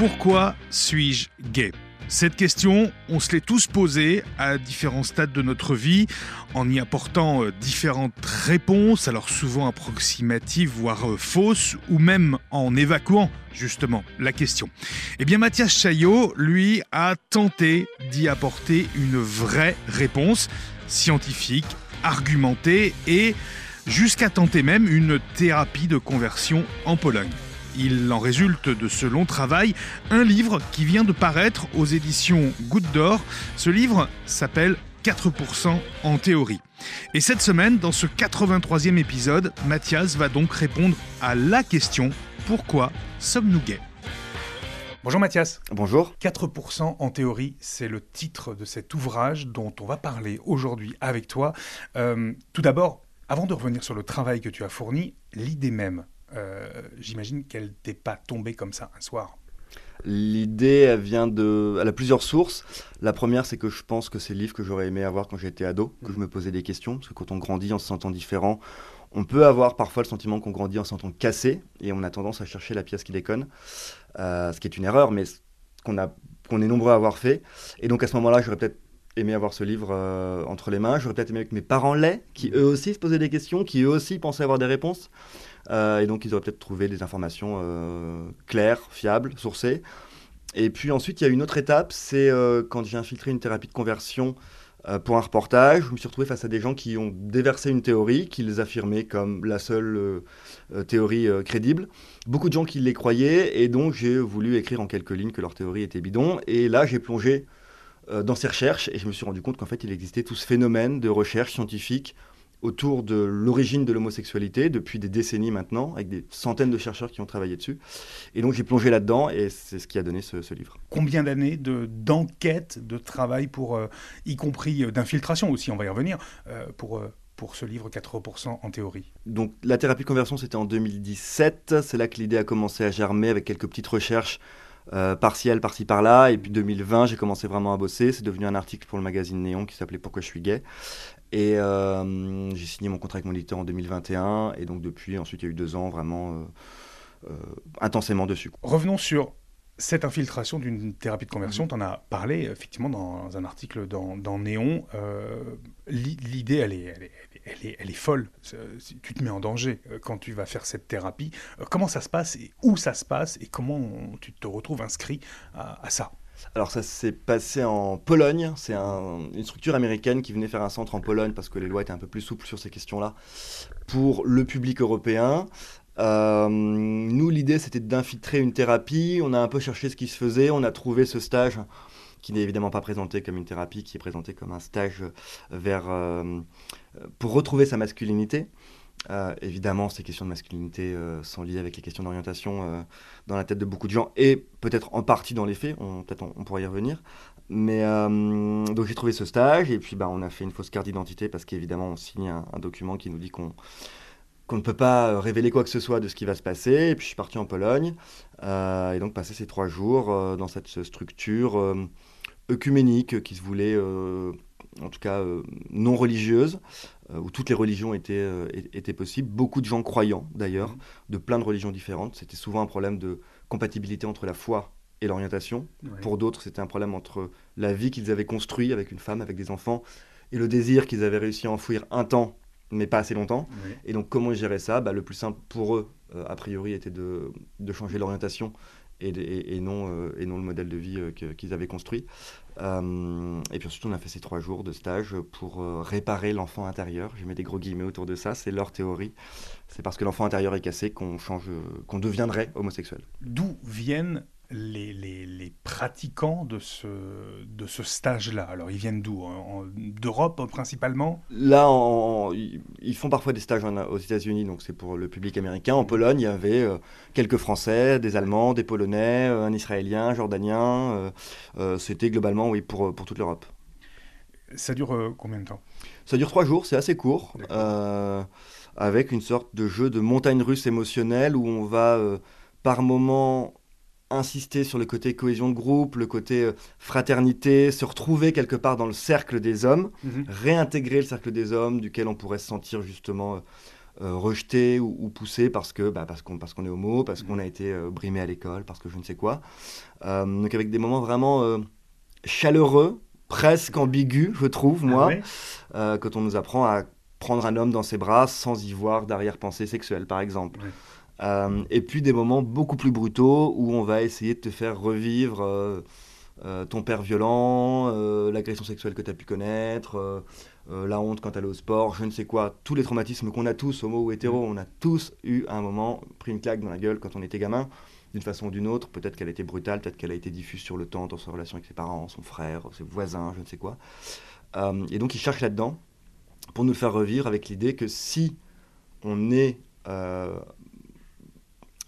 Pourquoi suis-je gay? Cette question, on se l'est tous posée à différents stades de notre vie, en y apportant euh, différentes réponses, alors souvent approximatives, voire euh, fausses, ou même en évacuant justement la question. Eh bien Mathias Chaillot, lui, a tenté d'y apporter une vraie réponse, scientifique, argumentée et jusqu'à tenter même une thérapie de conversion en Pologne. Il en résulte de ce long travail un livre qui vient de paraître aux éditions Goutte d'Or. Ce livre s'appelle 4% en théorie. Et cette semaine, dans ce 83e épisode, Mathias va donc répondre à la question pourquoi sommes-nous gays? Bonjour Mathias. Bonjour. 4% en théorie, c'est le titre de cet ouvrage dont on va parler aujourd'hui avec toi. Euh, tout d'abord, avant de revenir sur le travail que tu as fourni, l'idée même j'imagine qu'elle t'est pas tombée comme ça un soir. L'idée, elle vient de. Elle a plusieurs sources. La première, c'est que je pense que c'est le livre que j'aurais aimé avoir quand j'étais ado, que mm. je me posais des questions. Parce que quand on grandit en se sentant différent, on peut avoir parfois le sentiment qu'on grandit en se sentant cassé. Et on a tendance à chercher la pièce qui déconne. Euh, ce qui est une erreur, mais qu'on qu'on est nombreux à avoir fait. Et donc à ce moment-là, j'aurais peut-être aimé avoir ce livre euh, entre les mains. J'aurais peut-être aimé que mes parents l'aient, qui eux aussi se posaient des questions, qui eux aussi pensaient avoir des réponses. Euh, et donc, ils auraient peut-être trouvé des informations euh, claires, fiables, sourcées. Et puis ensuite, il y a une autre étape, c'est euh, quand j'ai infiltré une thérapie de conversion pour un reportage, je me suis retrouvé face à des gens qui ont déversé une théorie, qu'ils affirmaient comme la seule théorie crédible. Beaucoup de gens qui les croyaient, et donc j'ai voulu écrire en quelques lignes que leur théorie était bidon. Et là, j'ai plongé dans ces recherches, et je me suis rendu compte qu'en fait, il existait tout ce phénomène de recherche scientifique autour de l'origine de l'homosexualité depuis des décennies maintenant, avec des centaines de chercheurs qui ont travaillé dessus. Et donc j'ai plongé là-dedans et c'est ce qui a donné ce, livre. Combien d'années d'enquête, de, travail pour, euh, y compris euh, d'infiltration aussi, on va y revenir, euh, pour pour ce livre 80% en théorie? Donc la thérapie de conversion, c'était en 2017. C'est là que l'idée a commencé à germer avec quelques petites recherches partielles par-ci par-là. Et puis 2020, j'ai commencé vraiment à bosser. C'est devenu un article pour le magazine Néon qui s'appelait Pourquoi je suis gay. Et euh, j'ai signé mon contrat avec mon éditeur en 2021. Et donc depuis, ensuite, il y a eu deux ans vraiment euh, euh, intensément dessus. Revenons sur cette infiltration d'une thérapie de conversion. Mm-hmm. Tu en as parlé effectivement dans un article dans, dans Néon. L'idée, elle est, elle, est, elle, est, elle est, folle. Tu te mets en danger quand tu vas faire cette thérapie. Comment ça se passe et où ça se passe et comment tu te retrouves inscrit à ça? Alors ça s'est passé en Pologne, c'est une structure américaine qui venait faire un centre en Pologne parce que les lois étaient un peu plus souples sur ces questions-là pour le public européen. Euh, nous, l'idée, c'était d'infiltrer une thérapie. On a un peu cherché ce qui se faisait. On a trouvé ce stage qui n'est évidemment pas présenté comme une thérapie, qui est présenté comme un stage vers, euh, pour retrouver sa masculinité. Euh, évidemment, ces questions de masculinité euh, sont liées avec les questions d'orientation euh, dans la tête de beaucoup de gens et peut-être en partie dans les faits, peut-être on, y revenir. Mais donc j'ai trouvé ce stage et puis bah, on a fait une fausse carte d'identité parce qu'évidemment on signe un, document qui nous dit qu'on qu'on ne peut pas révéler quoi que ce soit de ce qui va se passer. Et puis je suis parti en Pologne et donc passer ces trois jours dans cette structure œcuménique qui se voulait en tout cas non religieuse, euh, où toutes les religions étaient, euh, étaient possibles. Beaucoup de gens croyants, d'ailleurs, de plein de religions différentes. C'était souvent un problème de compatibilité entre la foi et l'orientation. Pour d'autres, c'était un problème entre la vie qu'ils avaient construite avec une femme, avec des enfants, et le désir qu'ils avaient réussi à enfouir un temps, mais pas assez longtemps. Et donc, comment gérer ça? Bah, Le plus simple pour eux, euh, a priori, était de, de changer l'orientation et, et, non, et non le modèle de vie qu'ils avaient construit. Euh, et puis ensuite, on a fait ces trois jours de stage pour euh, réparer l'enfant intérieur. Je mets des gros guillemets autour de ça, c'est leur théorie. C'est parce que l'enfant intérieur est cassé qu'on change, qu'on deviendrait homosexuel. D'où viennent les, pratiquants de ce, de ce stage-là Alors, ils viennent d'où? D'Europe principalement? Là, ils font parfois des stages aux États-Unis, donc c'est pour le public américain. En Pologne, il y avait euh, quelques Français, des Allemands, des Polonais, euh, un Israélien, un Jordanien. Euh, c'était globalement, oui, pour, pour toute l'Europe. Ça dure combien de temps? Ça dure trois jours, c'est assez court, avec une sorte de jeu de montagne russe émotionnelle où on va par moment insister sur le côté cohésion de groupe, le côté euh, fraternité, se retrouver quelque part dans le cercle des hommes, mhm. réintégrer le cercle des hommes duquel on pourrait se sentir justement euh, rejeté ou, poussé parce que bah, parce qu'on parce qu'on est homo, parce qu'on a été brimé à l'école, parce que je ne sais quoi. donc avec des moments vraiment chaleureux, presque ambigus, je trouve, moi, ah quand on nous apprend à prendre un homme dans ses bras sans y voir d'arrière-pensée sexuelle, par exemple. Euh, et puis des moments beaucoup plus brutaux où on va essayer de te faire revivre euh, euh, ton père violent, l'agression sexuelle que tu as pu connaître, la honte quand tu allais au sport, je ne sais quoi, tous les traumatismes qu'on a tous, homo ou hétéro, on a tous eu à un moment pris une claque dans la gueule quand on était gamin, d'une façon ou d'une autre. Peut-être qu'elle a été brutale, peut-être qu'elle a été diffuse sur le temps dans sa relation avec ses parents, son frère, ses voisins, je ne sais quoi. et donc il cherche là-dedans pour nous faire revivre avec l'idée que si on est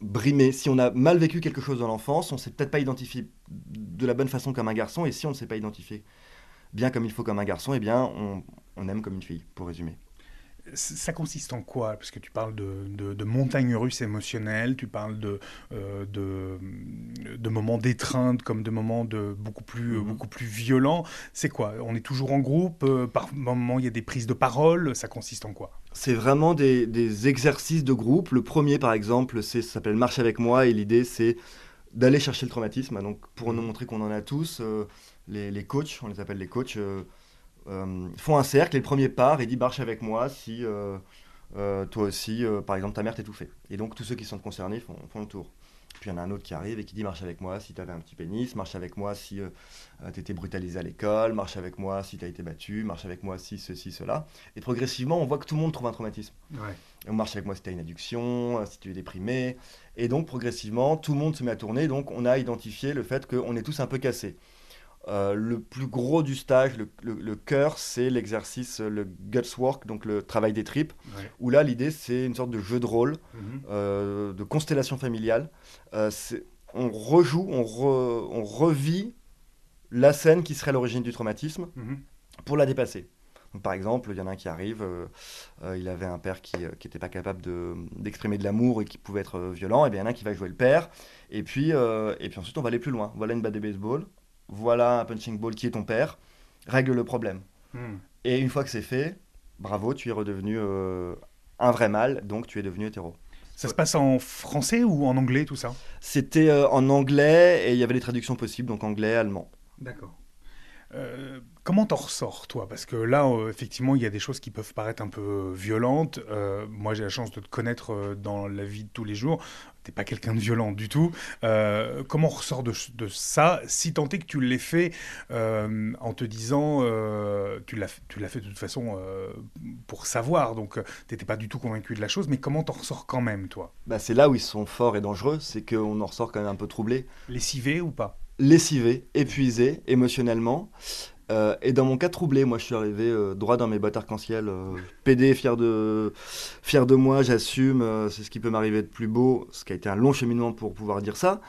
brimé, si on a mal vécu quelque chose dans l'enfance, on ne s'est peut-être pas identifié de la bonne façon comme un garçon, et si on ne s'est pas identifié bien comme il faut comme un garçon, eh bien on aime comme une fille, pour résumer. Ça consiste en quoi? Parce que tu parles de, de, montagnes russes émotionnelles, tu parles de, euh, de, moments d'étreinte comme de moments de beaucoup plus, mhm. beaucoup plus violents. C'est quoi? On est toujours en groupe euh, Par moments, il y a des prises de parole. Ça consiste en quoi? C'est vraiment des, exercices de groupe. Le premier, par exemple, ça s'appelle Marche avec moi. Et l'idée, c'est d'aller chercher le traumatisme. Donc, pour nous montrer qu'on en a tous, euh, les, les, coachs, on les appelle les coachs font un cercle et le premier part et dit marche avec moi si euh, euh, toi aussi, par exemple, ta mère t'étouffait. Et donc tous ceux qui sont concernés font, font le tour. Puis il y en a un autre qui arrive et qui dit marche avec moi si tu avais un petit pénis, marche avec moi si tu étais brutalisé à l'école, marche avec moi si tu as été battu, marche avec moi si ceci, cela. Et progressivement, on voit que tout le monde trouve un traumatisme. on marche avec moi si tu as une addiction, si tu es déprimé. Et donc progressivement, tout le monde se met à tourner. Donc on a identifié le fait qu'on est tous un peu cassés. Euh, le plus gros du stage, le, cœur, c'est l'exercice, le guts work, donc le travail des tripes, où là, l'idée, c'est une sorte de jeu de rôle, mhm. euh, de constellation familiale. Euh, on rejoue, on, on, revit la scène qui serait l'origine du traumatisme mhm. pour la dépasser. par exemple, il y en a un qui arrive, il avait un père qui n'était pas capable d'exprimer de, l'amour et qui pouvait être violent, et bien il y en a un qui va jouer le père, et puis, et puis ensuite on va aller plus loin. Voilà une batte de baseball, voilà un punching ball qui est ton père, règle le problème. Hmm. Et une fois que c'est fait, bravo, tu es redevenu euh, un vrai mâle, donc tu es devenu hétéro. Ça se passe en français ou en anglais tout ça? C'était euh, en anglais et il y avait des traductions possibles, donc anglais, allemand. D'accord. Euh, comment t'en ressors, toi? Parce que là, euh, effectivement, il y a des choses qui peuvent paraître un peu violentes. Euh, moi, j'ai la chance de te connaître dans la vie de tous les jours. T'es pas quelqu'un de violent du tout. comment on ressort de, ça, si tant est que tu l'aies fait en te disant, tu l'as fait de toute façon pour savoir, donc t'étais pas du tout convaincu de la chose, mais comment t'en ressors quand même, toi? Bah, C'est là où ils sont forts et dangereux, c'est qu'on en ressort quand même un peu troublé. Lessivé ou pas? Lessivé, épuisé émotionnellement. Euh, et dans mon cas troublé, moi je suis arrivé euh, droit dans mes bottes arc-en-ciel, euh, pédé, fier de, fier de moi, j'assume, c'est ce qui peut m'arriver de plus beau, ce qui a été un long cheminement pour pouvoir dire ça.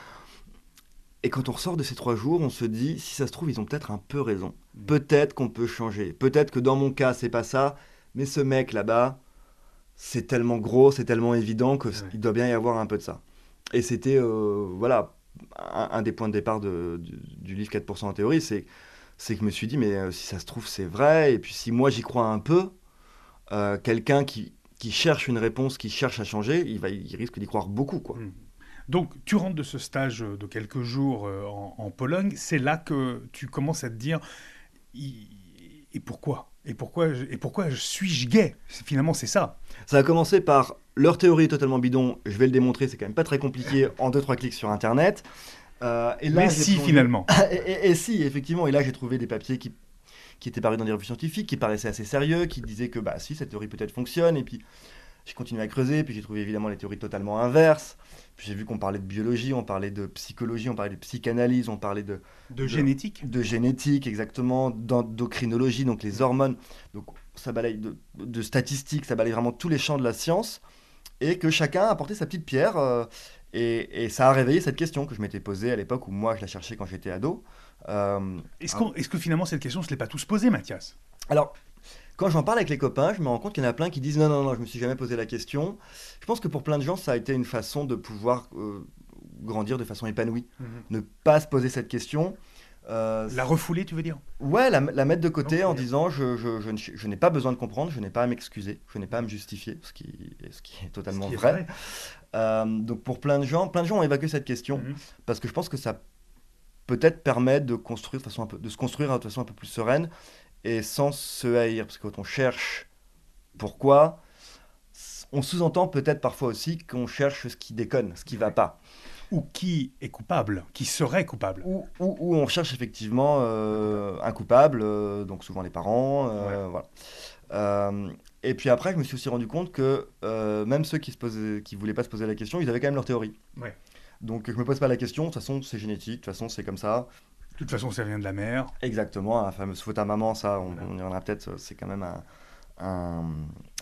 Et quand on ressort de ces trois jours, on se dit, si ça se trouve, ils ont peut-être un peu raison. Mm. Peut-être qu'on peut changer. Peut-être que dans mon cas, c'est pas ça, mais ce mec là-bas, c'est tellement gros, c'est tellement évident qu'il doit bien y avoir un peu de ça. Et c'était, voilà, un, des points de départ du, livre 4% en théorie, c'est que je me suis dit, mais euh, si ça se trouve, c'est vrai, et puis si moi j'y crois un peu, euh, quelqu'un qui, cherche une réponse, qui cherche à changer, il, va, il risque d'y croire beaucoup. Quoi. Mmh. Donc, tu rentres de ce stage de quelques jours euh, en, Pologne, c'est là que tu commences à te dire, et pourquoi? Et pourquoi, et pourquoi suis-je gay? Finalement, c'est ça. Ça a commencé par leur théorie est totalement bidon, je vais le démontrer, c'est quand même pas très compliqué en 2-3 clics sur Internet. Euh, et là, Mais si, finalement. et, si, effectivement. Et là, j'ai trouvé des papiers qui, qui étaient parus dans des revues scientifiques, qui paraissaient assez sérieux, qui disaient que, bah si, cette théorie peut-être fonctionne. Et puis, j'ai continué à creuser, puis j'ai trouvé évidemment les théories totalement inverses. Puis j'ai vu qu'on parlait de biologie, on parlait de psychologie, on parlait de psychanalyse, on parlait de... De, génétique De génétique, exactement, d'endocrinologie, donc les hormones. Donc ça balaye de, de, statistiques, ça balaye vraiment tous les champs de la science. Et que chacun a apporté sa petite pierre. Euh, et, et, ça a réveillé cette question que je m'étais posée à l'époque où moi je la cherchais quand j'étais ado. Euh, Est-ce est que finalement cette question, ne se l'est pas tous posée, Mathias? Alors, quand j'en parle avec les copains, je me rends compte qu'il y en a plein qui disent non, non, non, je me suis jamais posé la question. Je pense que pour plein de gens, ça a été une façon de pouvoir euh, grandir de façon épanouie. Mhm. Ne pas se poser cette question. La refouler, tu veux dire? Ouais, la, mettre de côté en disant je, je, je, n'ai pas besoin de comprendre, je n'ai pas à m'excuser, je n'ai pas à me justifier, ce qui, ce qui est totalement vrai. donc pour plein de gens, plein de gens ont évacué cette question mhm. parce que je pense que ça peut-être permet de construire de, façon un peu, de se construire de façon un peu plus sereine et sans se haïr. Parce que quand on cherche pourquoi, on sous-entend peut-être parfois aussi qu'on cherche ce qui déconne, ce qui va pas. Ou qui est coupable, qui serait coupable. Ou, ou, on cherche effectivement euh, un coupable, euh, donc souvent les parents. Euh, voilà. et puis après, je me suis aussi rendu compte que même ceux qui ne qui voulaient pas se poser la question, ils avaient quand même leur théorie. Ouais. Donc je me pose pas la question, de toute façon c'est génétique, de toute façon c'est comme ça. De toute façon ça vient de la mère. Exactement, la fameuse faute à maman, ça on, y en a peut-être, c'est quand même un,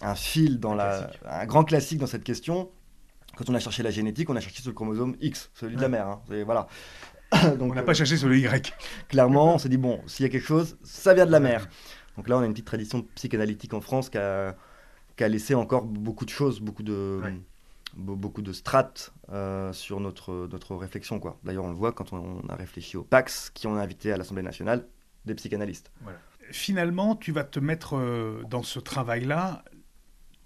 un, fil dans la... Un grand classique dans cette question. Quand on a cherché la génétique, on a cherché sur le chromosome X, celui de la mère. Hein. voilà. Donc, on n'a pas cherché sur le Y. Clairement, on s'est dit, bon, s'il y a quelque chose, ça vient de la mère. Donc là, on a une petite tradition psychanalytique en France qui a, qui a laissé encore beaucoup de choses, beaucoup de, beaucoup de strates euh, sur notre, notre réflexion. Quoi. D'ailleurs, on le voit quand on, a réfléchi au PAX, qui ont invité à l'Assemblée nationale des psychanalystes. Finalement, tu vas te mettre euh, dans ce travail-là.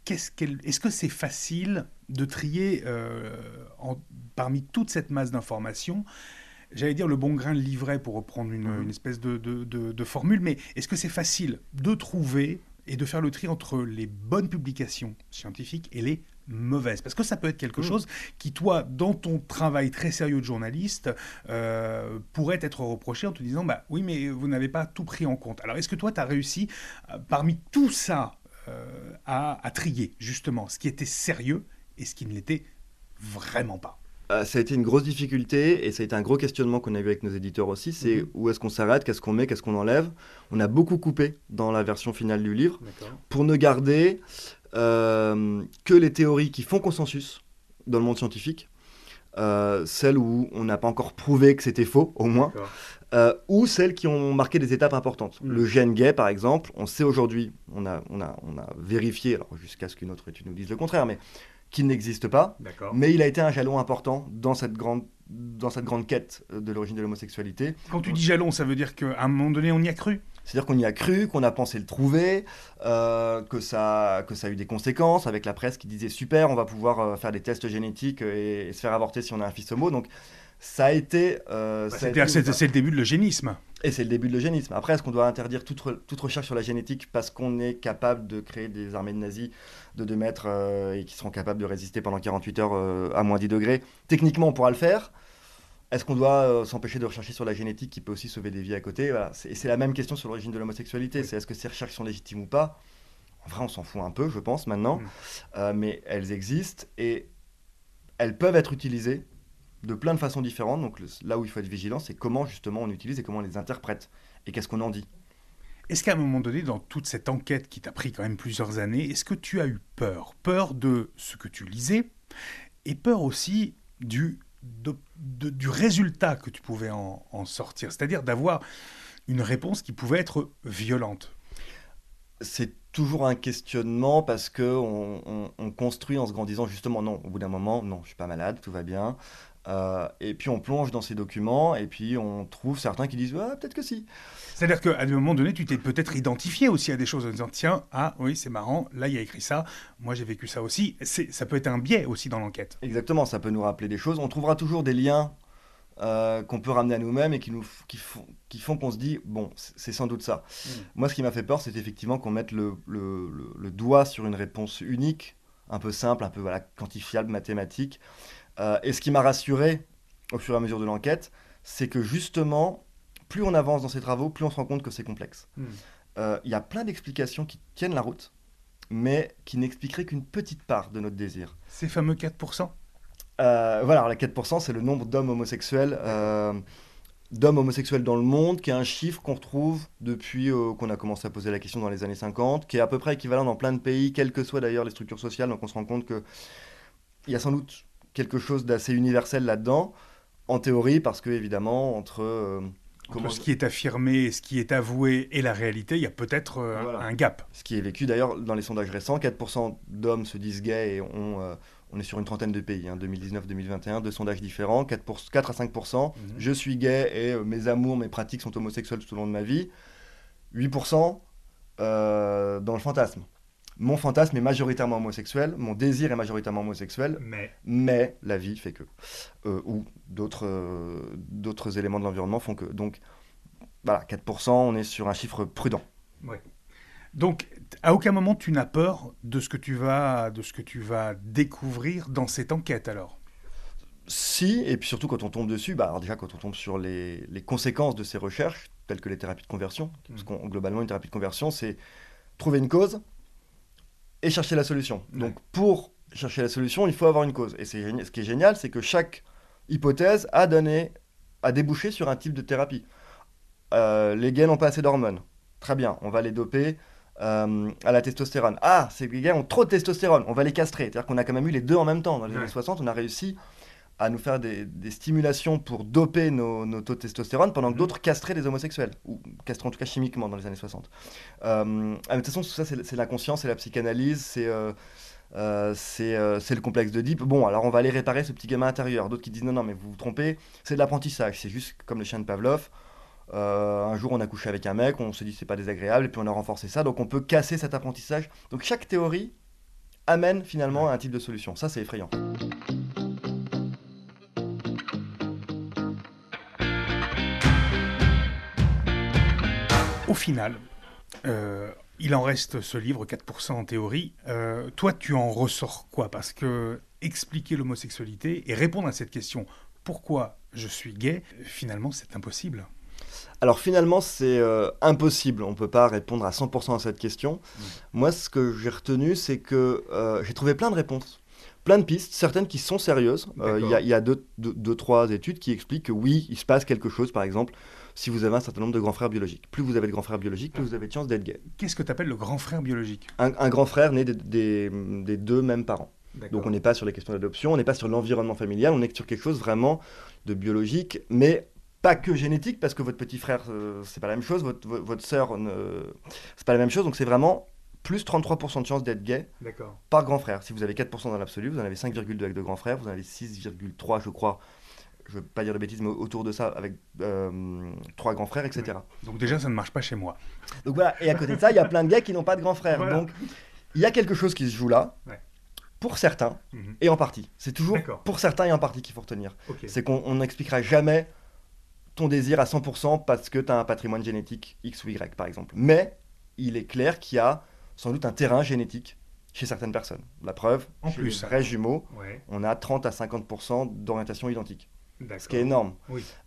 Est-ce est que c'est facile de trier euh, en, parmi toute cette masse d'informations J'allais dire le bon grain de livret pour reprendre une, mmh. une espèce de, de, de formule, mais est-ce que c'est facile de trouver et de faire le tri entre les bonnes publications scientifiques et les mauvaise. Parce que ça peut être quelque mm. chose qui, toi, dans ton travail très sérieux de journaliste, euh, pourrait être reproché en te disant, bah oui, mais vous n'avez pas tout pris en compte. Alors, est-ce que toi, tu as réussi, euh, parmi tout ça, euh, à, trier, justement, ce qui était sérieux et ce qui ne l'était vraiment pas ça a été une grosse difficulté et ça a été un gros questionnement qu'on a eu avec nos éditeurs aussi. C'est mm-hmm. où est-ce qu'on s'arrête, qu'est-ce qu'on met, qu'est-ce qu'on enlève. On a beaucoup coupé dans la version finale du livre pour ne garder euh, que les théories qui font consensus dans le monde scientifique, euh, celles où on n'a pas encore prouvé que c'était faux, au moins, euh, ou celles qui ont marqué des étapes importantes. Mm. Le gène gay, par exemple, on sait aujourd'hui, on a, on, a, on a vérifié, alors jusqu'à ce qu'une autre étude nous dise le contraire, mais qu'il n'existe pas, mais il a été un jalon important dans cette grande, dans cette grande quête de l'origine de l'homosexualité. Quand tu dis jalon, ça veut dire qu'à un moment donné, on y a cru? C'est-à-dire qu'on y a cru, qu'on a pensé le trouver, euh, que, ça, que ça a eu des conséquences, avec la presse qui disait super, on va pouvoir euh, faire des tests génétiques et, se faire avorter si on a un fils homo. Donc ça a été... Euh, bah, c'est le début de l'eugénisme. Et c'est le début de l'eugénisme. Après, est-ce qu'on doit interdire toute, toute, recherche sur la génétique parce qu'on est capable de créer des armées de nazis de 2 mètres et qui seront capables de résister pendant 48 heures à moins 10 degrés? Techniquement, on pourra le faire. Est-ce qu'on doit euh, s'empêcher de rechercher sur la génétique qui peut aussi sauver des vies à côté? Et c'est la même question sur l'origine de l'homosexualité. C'est est-ce que ces recherches sont légitimes ou pas? En vrai, on s'en fout un peu, je pense, maintenant. Mm. Euh, mais elles existent et elles peuvent être utilisées de plein de façons différentes. Donc là où il faut être vigilant, c'est comment justement on utilise et comment on les interprète. Et qu'est-ce qu'on en dit est-ce qu'à un moment donné, dans toute cette enquête qui t'a pris quand même plusieurs années, est-ce que tu as eu peur? Peur de ce que tu lisais et peur aussi du du résultat que tu pouvais en, sortir, c'est-à-dire d'avoir une réponse qui pouvait être violente C'est toujours un questionnement parce que on, construit en se grandissant justement non, au bout d'un moment, non, je suis pas malade, tout va bien. Euh, et puis on plonge dans ces documents et puis on trouve certains qui disent ah, peut-être que si. C'est-à-dire qu'à un moment donné, tu t'es peut-être identifié aussi à des choses en disant tiens, ah oui, c'est marrant, là il y a écrit ça, moi j'ai vécu ça aussi. Ça peut être un biais aussi dans l'enquête. Exactement, ça peut nous rappeler des choses. On trouvera toujours des liens euh, qu'on peut ramener à nous-mêmes et qui, nous, qui, font, qui font qu'on se dit bon, c'est sans doute ça. Hmm. Moi, ce qui m'a fait peur, c'est effectivement qu'on mette le, le, le, doigt sur une réponse unique, un peu simple, un peu voilà, quantifiable, mathématique. Euh, et ce qui m'a rassuré au fur et à mesure de l'enquête, c'est que justement, plus on avance dans ces travaux, plus on se rend compte que c'est complexe. Hmm. Euh, il y a plein d'explications qui tiennent la route, mais qui n'expliqueraient qu'une petite part de notre désir. Ces fameux 4% euh, Voilà, alors les 4%, c'est le nombre d'hommes homosexuels. d'hommes homosexuels dans le monde, qui est un chiffre qu'on retrouve depuis qu'on a commencé à poser la question dans les années 50, qui est à peu près équivalent dans plein de pays, quelles que soient d'ailleurs les structures sociales. Donc on se rend compte qu'il y a sans doute quelque chose d'assez universel là-dedans, en théorie, parce que évidemment, entre... Euh, ce qui est affirmé, ce qui est avoué et la réalité, il y a peut-être euh, un gap. Ce qui est vécu d'ailleurs dans les sondages récents, 4% d'hommes se disent gays et ont, euh, on est sur une trentaine de pays, 2019-2021, hein, deux sondages différents, 4, pour, 4 à 5%. Mhm. Je suis gay et mes amours, mes pratiques sont homosexuelles tout au long de ma vie. 8% euh, dans le fantasme. Mon fantasme est majoritairement homosexuel, mon désir est majoritairement homosexuel, mais, la vie fait que. Euh, ou d'autres d'autres éléments de l'environnement font que. Donc, voilà, 4%, on est sur un chiffre prudent. Ouais. Donc, à aucun moment tu n'as peur de ce que tu vas, de ce que tu vas découvrir dans cette enquête alors? Si, et puis surtout quand on tombe dessus, bah alors déjà quand on tombe sur les, conséquences de ces recherches, telles que les thérapies de conversion, parce mmh. qu'on globalement une thérapie de conversion, c'est trouver une cause et chercher la solution. Donc pour chercher la solution, il faut avoir une cause. Et ce qui est génial, c'est que chaque hypothèse a donné, a débouché sur un type de thérapie. Euh, les gays n'ont pas assez d'hormones. Très bien, on va les doper euh, à la testostérone. Ah, ces gars ont trop de testostérone, on va les castrer. C'est-à-dire qu'on a quand même eu les deux en même temps. Dans les années 60, on a réussi à nous faire des, stimulations pour doper nos, taux de testostérone pendant que mhm. d'autres castraient les homosexuels, ou castraient en tout cas chimiquement dans les années 60. Euh, ah, de toute façon, tout ça, c'est la conscience, c'est la psychanalyse, c'est euh, le complexe de Deep. Bon, alors on va aller réparer ce petit gamin intérieur. D'autres qui disent non, non, mais vous vous trompez, c'est de l'apprentissage, c'est juste comme le chien de Pavlov. Euh, un jour, on a couché avec un mec, on se dit c'est pas désagréable, et puis on a renforcé ça. Donc on peut casser cet apprentissage. Donc chaque théorie amène finalement à un type de solution. Ça, c'est effrayant. Final, euh, il en reste ce livre, 4% en théorie. Euh, toi, tu en ressors quoi? Parce que expliquer l'homosexualité et répondre à cette question, pourquoi je suis gay, finalement, c'est impossible. Alors finalement, c'est euh, impossible. On ne peut pas répondre à 100% à cette question. Mm. Moi, ce que j'ai retenu, c'est que euh, j'ai trouvé plein de réponses, plein de pistes, certaines qui sont sérieuses. Euh, il y, a deux, deux, trois études qui expliquent que oui, il se passe quelque chose, par exemple, si vous avez un certain nombre de grands frères biologiques. Plus vous avez de grands frères biologiques, plus vous avez de chances d'être gay. Qu'est-ce que tu appelles le grand frère biologique? Un, grand frère né des, des, deux mêmes parents. Donc on n'est pas sur les questions d'adoption, on n'est pas sur l'environnement familial, on est sur quelque chose vraiment de biologique, mais pas que génétique, parce que votre petit frère, euh, c'est pas la même chose, votre, votre soeur, c'est pas la même chose, donc c'est vraiment plus 33% de chance d'être gay par grand frère. Si vous avez 4% dans l'absolu, vous en avez 5,2 avec de grands frères, vous en avez 6,3 je crois, je veux pas dire de bêtises, mais autour de ça, avec euh, trois grands frères, etc. Donc déjà, ça ne marche pas chez moi. Donc voilà, et à côté de ça, il y a plein de gays qui n'ont pas de grands frères. Donc il y a quelque chose qui se joue là. Pour certains, mhm. et en partie. C'est toujours pour certains et en partie qu'il faut retenir. C'est qu'on n'expliquera jamais ton désir à 100% parce que tu as un patrimoine génétique X ou Y, par exemple. Mais il est clair qu'il y a sans doute un terrain génétique chez certaines personnes. La preuve, en chez plus, les vrais jumeaux, on a 30 à 50% d'orientation identique. Ce qui est énorme.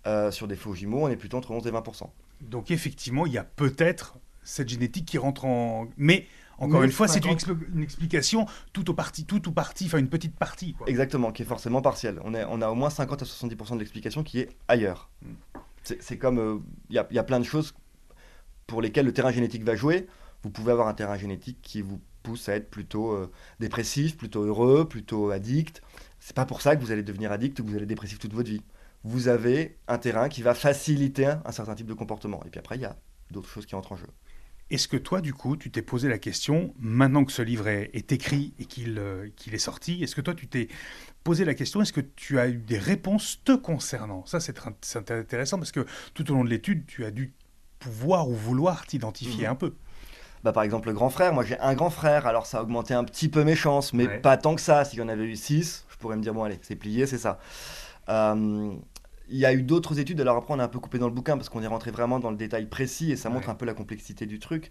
Euh, sur des faux jumeaux, on est plutôt entre 11 et 20%. Donc effectivement, il y a peut-être cette génétique qui rentre en... Mais encore une fois, c'est une, explication tout au parti, tout ou partie, enfin une petite partie. Exactement, qui est forcément partielle. On, est, on a au moins 50 à 70% de l'explication qui est ailleurs. Hmm. C'est comme, euh, il y, a, plein de choses pour lesquelles le terrain génétique va jouer. Vous pouvez avoir un terrain génétique qui vous pousse à être plutôt euh, dépressif, plutôt heureux, plutôt addict. C'est pas pour ça que vous allez devenir addict ou que vous allez dépressif toute votre vie. Vous avez un terrain qui va faciliter un certain type de comportement. Et puis après, il y a d'autres choses qui entrent en jeu. Est-ce que toi, du coup, tu t'es posé la question, maintenant que ce livre est, écrit et euh, qu'il est sorti, est-ce que toi, tu t'es posé la question, est-ce que tu as eu des réponses te concernant? Ça, c'est intéressant parce que tout au long de l'étude, tu as dû pouvoir ou vouloir t'identifier mhm. un peu. Bah, par exemple, le grand frère, moi j'ai un grand frère, alors ça a augmenté un petit peu mes chances, mais pas tant que ça. S'il y en avait eu six, pourrais me dire, bon allez, c'est plié, c'est ça. Euh, il y a eu d'autres études, alors après on a un peu coupé dans le bouquin parce qu'on est rentré vraiment dans le détail précis et ça montre un peu la complexité du truc.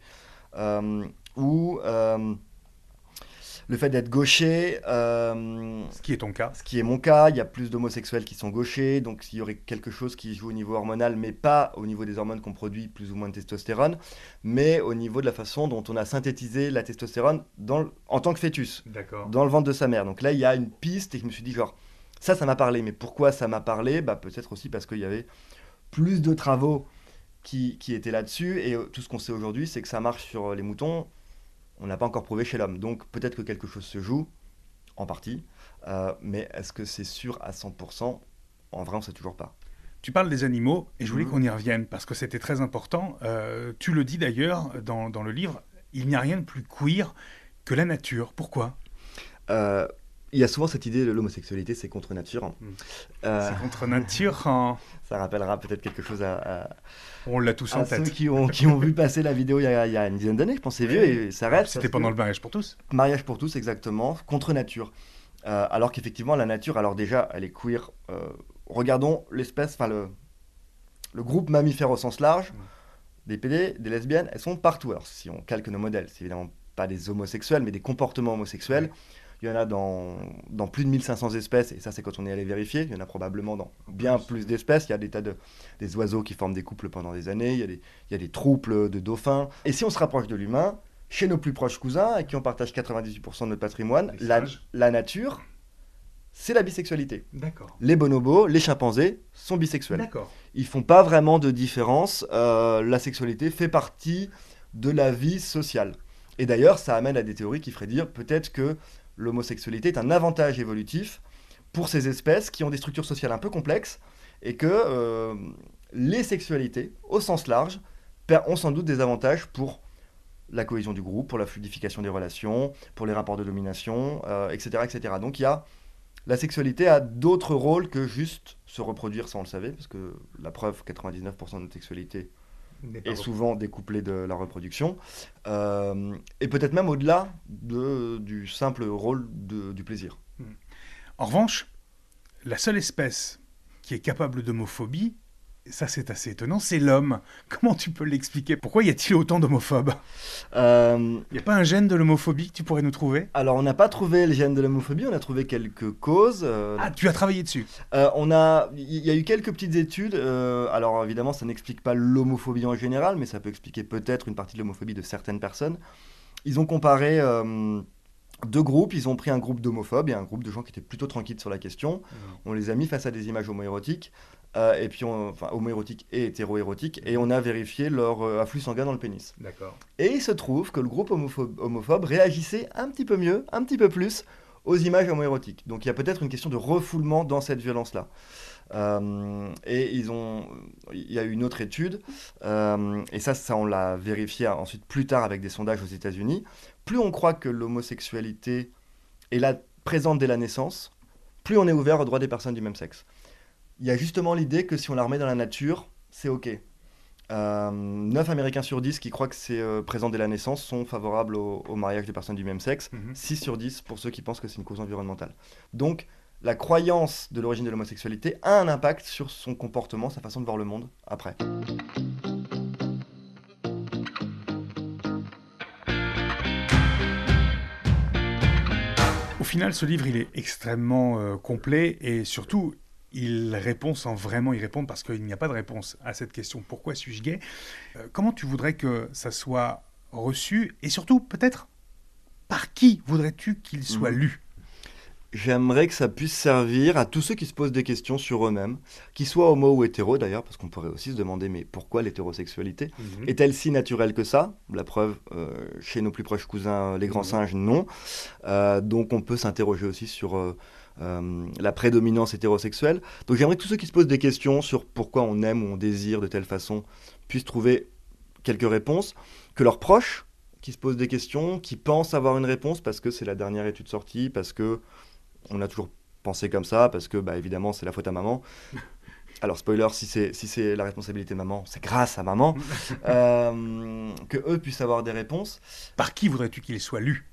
Euh, où euh, le fait d'être gaucher. Euh, ce qui est ton cas. Ce qui est mon cas, il y a plus d'homosexuels qui sont gauchers, donc il y aurait quelque chose qui joue au niveau hormonal, mais pas au niveau des hormones qu'on produit, plus ou moins de testostérone, mais au niveau de la façon dont on a synthétisé la testostérone dans en tant que fœtus, dans le ventre de sa mère. Donc là, il y a une piste et je me suis dit, genre, ça, ça m'a parlé. Mais pourquoi ça m'a parlé? Bah, Peut-être aussi parce qu'il y avait plus de travaux qui, qui étaient là-dessus. Et euh, tout ce qu'on sait aujourd'hui, c'est que ça marche sur les moutons. On n'a pas encore prouvé chez l'homme. Donc peut-être que quelque chose se joue, en partie. Euh, mais est-ce que c'est sûr à 100% En vrai, on ne sait toujours pas. Tu parles des animaux, et je voulais mhm. qu'on y revienne, parce que c'était très important. Euh, tu le dis d'ailleurs dans, dans, le livre, il n'y a rien de plus queer que la nature. Pourquoi? Il y a souvent cette idée de l'homosexualité, c'est contre nature. Hmm. Euh, c'est contre nature. Hein. Ça rappellera peut-être quelque chose à. On l'a tous en tête. Ceux qui ont, qui ont vu passer la vidéo il y a, il y a une dizaine d'années, je pense, c'est vieux et ça reste. C'était pendant le mariage pour tous. Mariage pour tous, exactement, contre nature. Euh, alors qu'effectivement, la nature, alors déjà, elle est queer. Euh, regardons l'espèce, enfin le, le groupe mammifère au sens large. Hmm. Des PD, des lesbiennes, elles sont partout. Alors si on calque nos modèles, c'est évidemment pas des homosexuels, mais des comportements homosexuels. Il y en a dans, dans plus de 1500 espèces, et ça c'est quand on est allé vérifier. Il y en a probablement dans bien plus d'espèces. Il y a des tas de des oiseaux qui forment des couples pendant des années, il y a des, il y a des troupes de dauphins. Et si on se rapproche de l'humain, chez nos plus proches cousins, avec qui on partage 98% de notre patrimoine, la, la, nature, c'est la bisexualité. D'accord. Les bonobos, les chimpanzés sont bisexuels. D'accord. Ils font pas vraiment de différence. Euh, la sexualité fait partie de la vie sociale. Et d'ailleurs, ça amène à des théories qui feraient dire peut-être que l'homosexualité est un avantage évolutif pour ces espèces qui ont des structures sociales un peu complexes et que euh, les sexualités, au sens large, ont sans doute des avantages pour la cohésion du groupe, pour la fluidification des relations, pour les rapports de domination, etc., euh, etc. Donc il y a la sexualité a d'autres rôles que juste se reproduire, ça on le savait, parce que la preuve, 99% de notre sexualité est souvent découplé de la reproduction, euh, et peut-être même au-delà de, du simple rôle de, du plaisir. Hmm. En revanche, la seule espèce qui est capable d'homophobie, ça c'est assez étonnant, c'est l'homme. Comment tu peux l'expliquer? Pourquoi y a-t-il autant d'homophobes? Il euh, n'y a pas un gène de l'homophobie que tu pourrais nous trouver? Alors on n'a pas trouvé le gène de l'homophobie, on a trouvé quelques causes. Euh, ah, tu as travaillé dessus euh, On a, il y a eu quelques petites études. alors évidemment, ça n'explique pas l'homophobie en général, mais ça peut expliquer peut-être une partie de l'homophobie de certaines personnes. Ils ont comparé deux groupes. Ils ont pris un groupe d'homophobes et un groupe de gens qui étaient plutôt tranquilles sur la question. Mmh. On les a mis face à des images homoérotiques. Euh, et puis on, enfin homoérotique et hétéroérotique, et on a vérifié leur euh, afflux sanguin dans le pénis. D'accord. Et il se trouve que le groupe homophobe, réagissait un petit peu mieux, un petit peu plus aux images homoérotiques. Donc il y a peut-être une question de refoulement dans cette violence-là. Euh, et ils ont, il y a eu une autre étude, et ça, ça on l'a vérifié ensuite plus tard avec des sondages aux États-Unis. Plus on croit que l'homosexualité est là présente dès la naissance, plus on est ouvert aux droits des personnes du même sexe il y a justement l'idée que si on la remet dans la nature, c'est OK. Euh, 9 Américains sur 10 qui croient que c'est euh, présent dès la naissance sont favorables au, mariage des personnes du même sexe, 6 mhm. sur 10 pour ceux qui pensent que c'est une cause environnementale. Donc la croyance de l'origine de l'homosexualité a un impact sur son comportement, sa façon de voir le monde après. Au final, ce livre, il est extrêmement euh, complet et surtout, il répond sans vraiment y répondre parce qu'il n'y a pas de réponse à cette question pourquoi suis-je gay? Euh, Comment tu voudrais que ça soit reçu et surtout peut-être par qui voudrais-tu qu'il soit mhm. lu? J'aimerais que ça puisse servir à tous ceux qui se posent des questions sur eux-mêmes, qu'ils soient homo ou hétéro d'ailleurs, parce qu'on pourrait aussi se demander mais pourquoi l'hétérosexualité mhm. Est-elle si naturelle que ça? La preuve, euh, chez nos plus proches cousins, les grands mhm. singes, non. Euh, donc on peut s'interroger aussi sur euh, la prédominance hétérosexuelle. Donc j'aimerais que tous ceux qui se posent des questions sur pourquoi on aime ou on désire de telle façon puissent trouver quelques réponses, que leurs proches qui se posent des questions, qui pensent avoir une réponse parce que c'est la dernière étude sortie, parce que on a toujours pensé comme ça, parce que bah, évidemment c'est la faute à maman. Alors spoiler, si c'est si la responsabilité de maman, c'est grâce à maman. Euh, que eux puissent avoir des réponses. Par qui voudrais-tu qu'il soit lu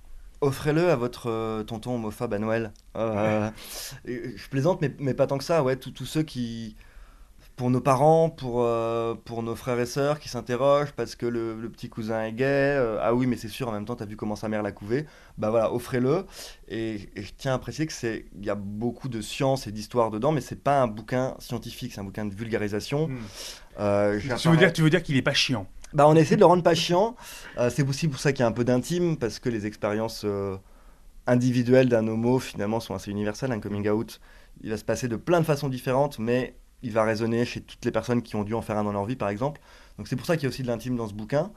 offrez-le à votre euh, tonton homophobe à Noël. Euh, je plaisante, mais, pas tant que ça. Ouais, tous ceux qui, pour nos parents, pour, euh, pour nos frères et sœurs qui s'interrogent parce que le, petit cousin est gay. ah oui, mais c'est sûr, en même temps, tu as vu comment sa mère l'a couvé. Bah voilà, offrez-le. Et, je tiens à préciser que c'est, il y a beaucoup de science et d'histoire dedans, mais c'est pas un bouquin scientifique, c'est un bouquin de vulgarisation. Hmm. tu, veux dire, tu veux dire qu'il est pas chiant bah, on essaie de le rendre pas chiant. Euh, c'est aussi pour ça qu'il y a un peu d'intime, parce que les expériences euh, individuelles d'un homo, finalement, sont assez universelles. Un coming out, il va se passer de plein de façons différentes, mais il va résonner chez toutes les personnes qui ont dû en faire un dans leur vie, par exemple. Donc c'est pour ça qu'il y a aussi de l'intime dans ce bouquin.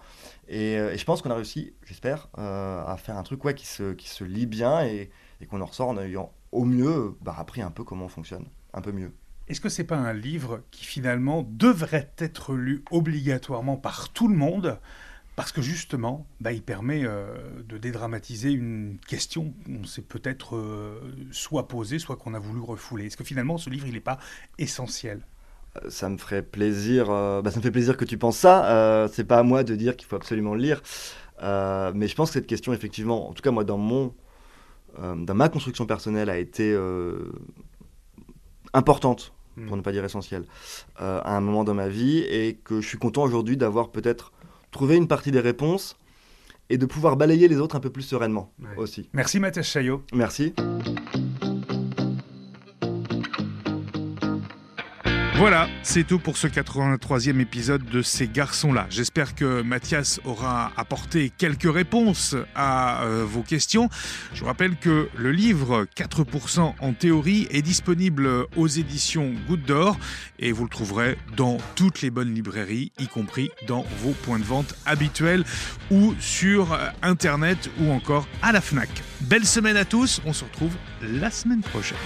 Et, euh, je pense qu'on a réussi, j'espère, à faire un truc ouais, qui, se, qui se lit bien et, qu'on en ressort en ayant au mieux bah, appris un peu comment on fonctionne, un peu mieux. Est-ce que c'est pas un livre qui finalement devrait être lu obligatoirement par tout le monde? Parce que justement, bah, il permet euh, de dédramatiser une question qu'on s'est peut-être euh, soit posée, soit qu'on a voulu refouler. Est-ce que finalement, ce livre, il n'est pas essentiel? Euh, ça me ferait plaisir. Bah, ça me fait plaisir que tu penses ça. c'est pas à moi de dire qu'il faut absolument le lire, mais je pense que cette question, effectivement, en tout cas moi, dans mon, dans ma construction personnelle, a été importante, pour hmm. ne pas dire essentielle, à un moment dans ma vie, et que je suis content aujourd'hui d'avoir peut-être trouver une partie des réponses et de pouvoir balayer les autres un peu plus sereinement aussi. Merci Mathias Chaillot. Merci. Voilà, c'est tout pour ce 83e épisode de Ces garçons-là. J'espère que Mathias aura apporté quelques réponses à euh, vos questions. Je vous rappelle que le livre 4% en théorie est disponible aux éditions Goutte d'Or et vous le trouverez dans toutes les bonnes librairies, y compris dans vos points de vente habituels ou sur euh, Internet ou encore à la FNAC. Belle semaine à tous, on se retrouve la semaine prochaine.